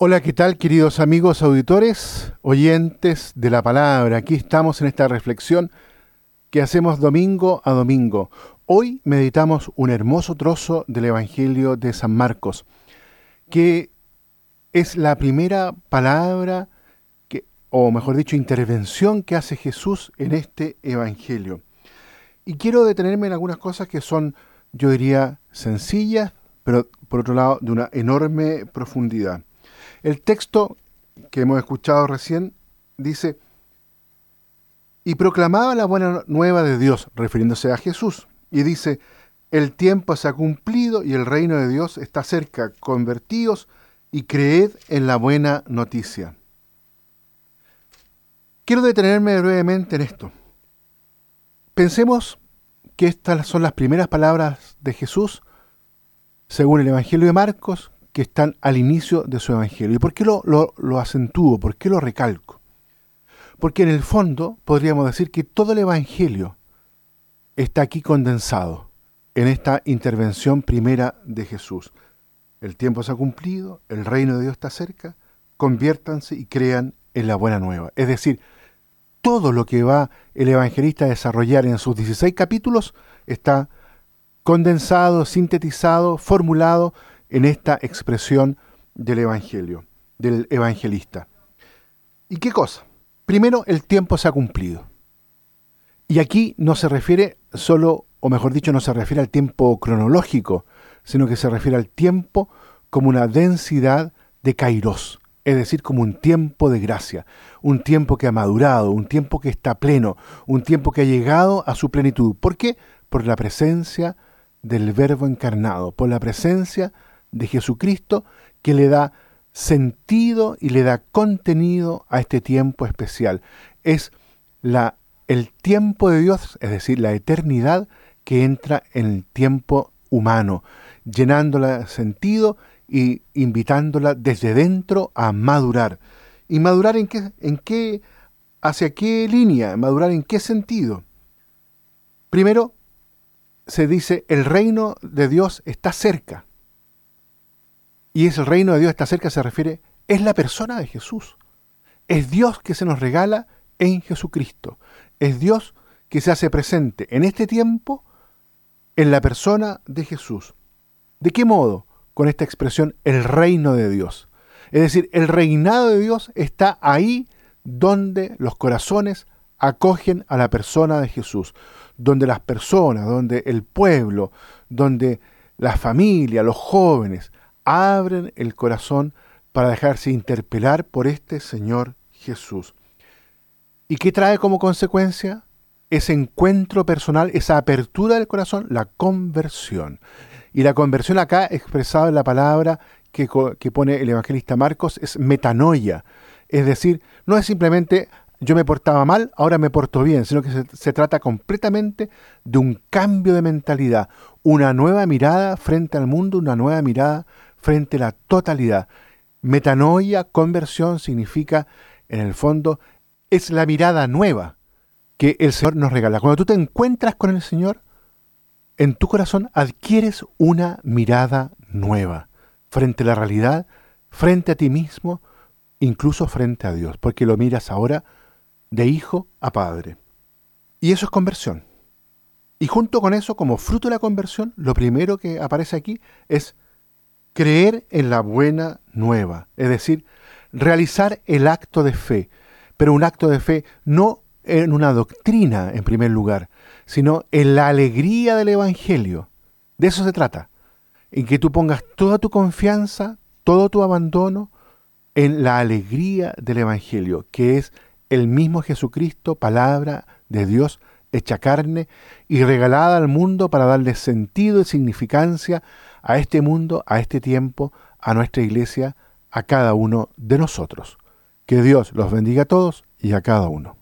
Hola, ¿qué tal queridos amigos auditores, oyentes de la palabra? Aquí estamos en esta reflexión que hacemos domingo a domingo. Hoy meditamos un hermoso trozo del Evangelio de San Marcos, que es la primera palabra, que, o mejor dicho, intervención que hace Jesús en este Evangelio. Y quiero detenerme en algunas cosas que son, yo diría, sencillas, pero por otro lado, de una enorme profundidad. El texto que hemos escuchado recién dice, y proclamaba la buena nueva de Dios, refiriéndose a Jesús, y dice, el tiempo se ha cumplido y el reino de Dios está cerca, convertíos y creed en la buena noticia. Quiero detenerme brevemente en esto. Pensemos que estas son las primeras palabras de Jesús, según el Evangelio de Marcos, que están al inicio de su Evangelio. ¿Y por qué lo, lo, acentúo? ¿Por qué lo recalco? Porque en el fondo podríamos decir que todo el Evangelio está aquí condensado en esta intervención primera de Jesús. El tiempo se ha cumplido, el reino de Dios está cerca, conviértanse y crean en la buena nueva. Es decir, todo lo que va el evangelista a desarrollar en sus 16 capítulos está condensado, sintetizado, formulado en esta expresión del Evangelio, del evangelista. ¿Y qué cosa? Primero, el tiempo se ha cumplido. Y aquí no se refiere solo, o mejor dicho, no se refiere al tiempo cronológico, sino que se refiere al tiempo como una densidad de kairos, es decir, como un tiempo de gracia, un tiempo que ha madurado, un tiempo que está pleno, un tiempo que ha llegado a su plenitud. ¿Por qué? Por la presencia del Verbo encarnado, por la presencia de Jesucristo que le da sentido y le da contenido a este tiempo especial. Es la, el tiempo de Dios, es decir, la eternidad que entra en el tiempo humano, llenándola de sentido y invitándola desde dentro a madurar. ¿Y madurar en qué, en qué, hacia qué línea? ¿Madurar en qué sentido? Primero, se dice, el reino de Dios está cerca y es el reino de Dios está cerca, se refiere, es la persona de Jesús. Es Dios que se nos regala en Jesucristo. Es Dios que se hace presente en este tiempo en la persona de Jesús. ¿De qué modo? Con esta expresión, el reino de Dios. Es decir, el reinado de Dios está ahí donde los corazones acogen a la persona de Jesús, donde las personas, donde el pueblo, donde la familia, los jóvenes, abren el corazón para dejarse interpelar por este Señor Jesús. ¿Y qué trae como consecuencia? Ese encuentro personal, esa apertura del corazón, la conversión. Y la conversión acá, expresada en la palabra que, que pone el evangelista Marcos, es metanoia. Es decir, no es simplemente yo me portaba mal, ahora me porto bien, sino que se, se, trata completamente de un cambio de mentalidad, una nueva mirada frente al mundo, una nueva mirada frente a la totalidad. Metanoia, conversión, significa, en el fondo, es la mirada nueva que el Señor nos regala. Cuando tú te encuentras con el Señor, en tu corazón adquieres una mirada nueva frente a la realidad, frente a ti mismo, incluso frente a Dios, porque lo miras ahora de hijo a padre. Y eso es conversión. Y junto con eso, como fruto de la conversión, lo primero que aparece aquí es creer en la buena nueva, es decir, realizar el acto de fe, pero un acto de fe no en una doctrina en primer lugar, sino en la alegría del Evangelio. De eso se trata, en que tú pongas toda tu confianza, todo tu abandono en la alegría del Evangelio, que es el mismo Jesucristo, palabra de Dios hecha carne y regalada al mundo para darle sentido y significancia a este mundo, a este tiempo, a nuestra iglesia, a cada uno de nosotros. Que Dios los bendiga a todos y a cada uno.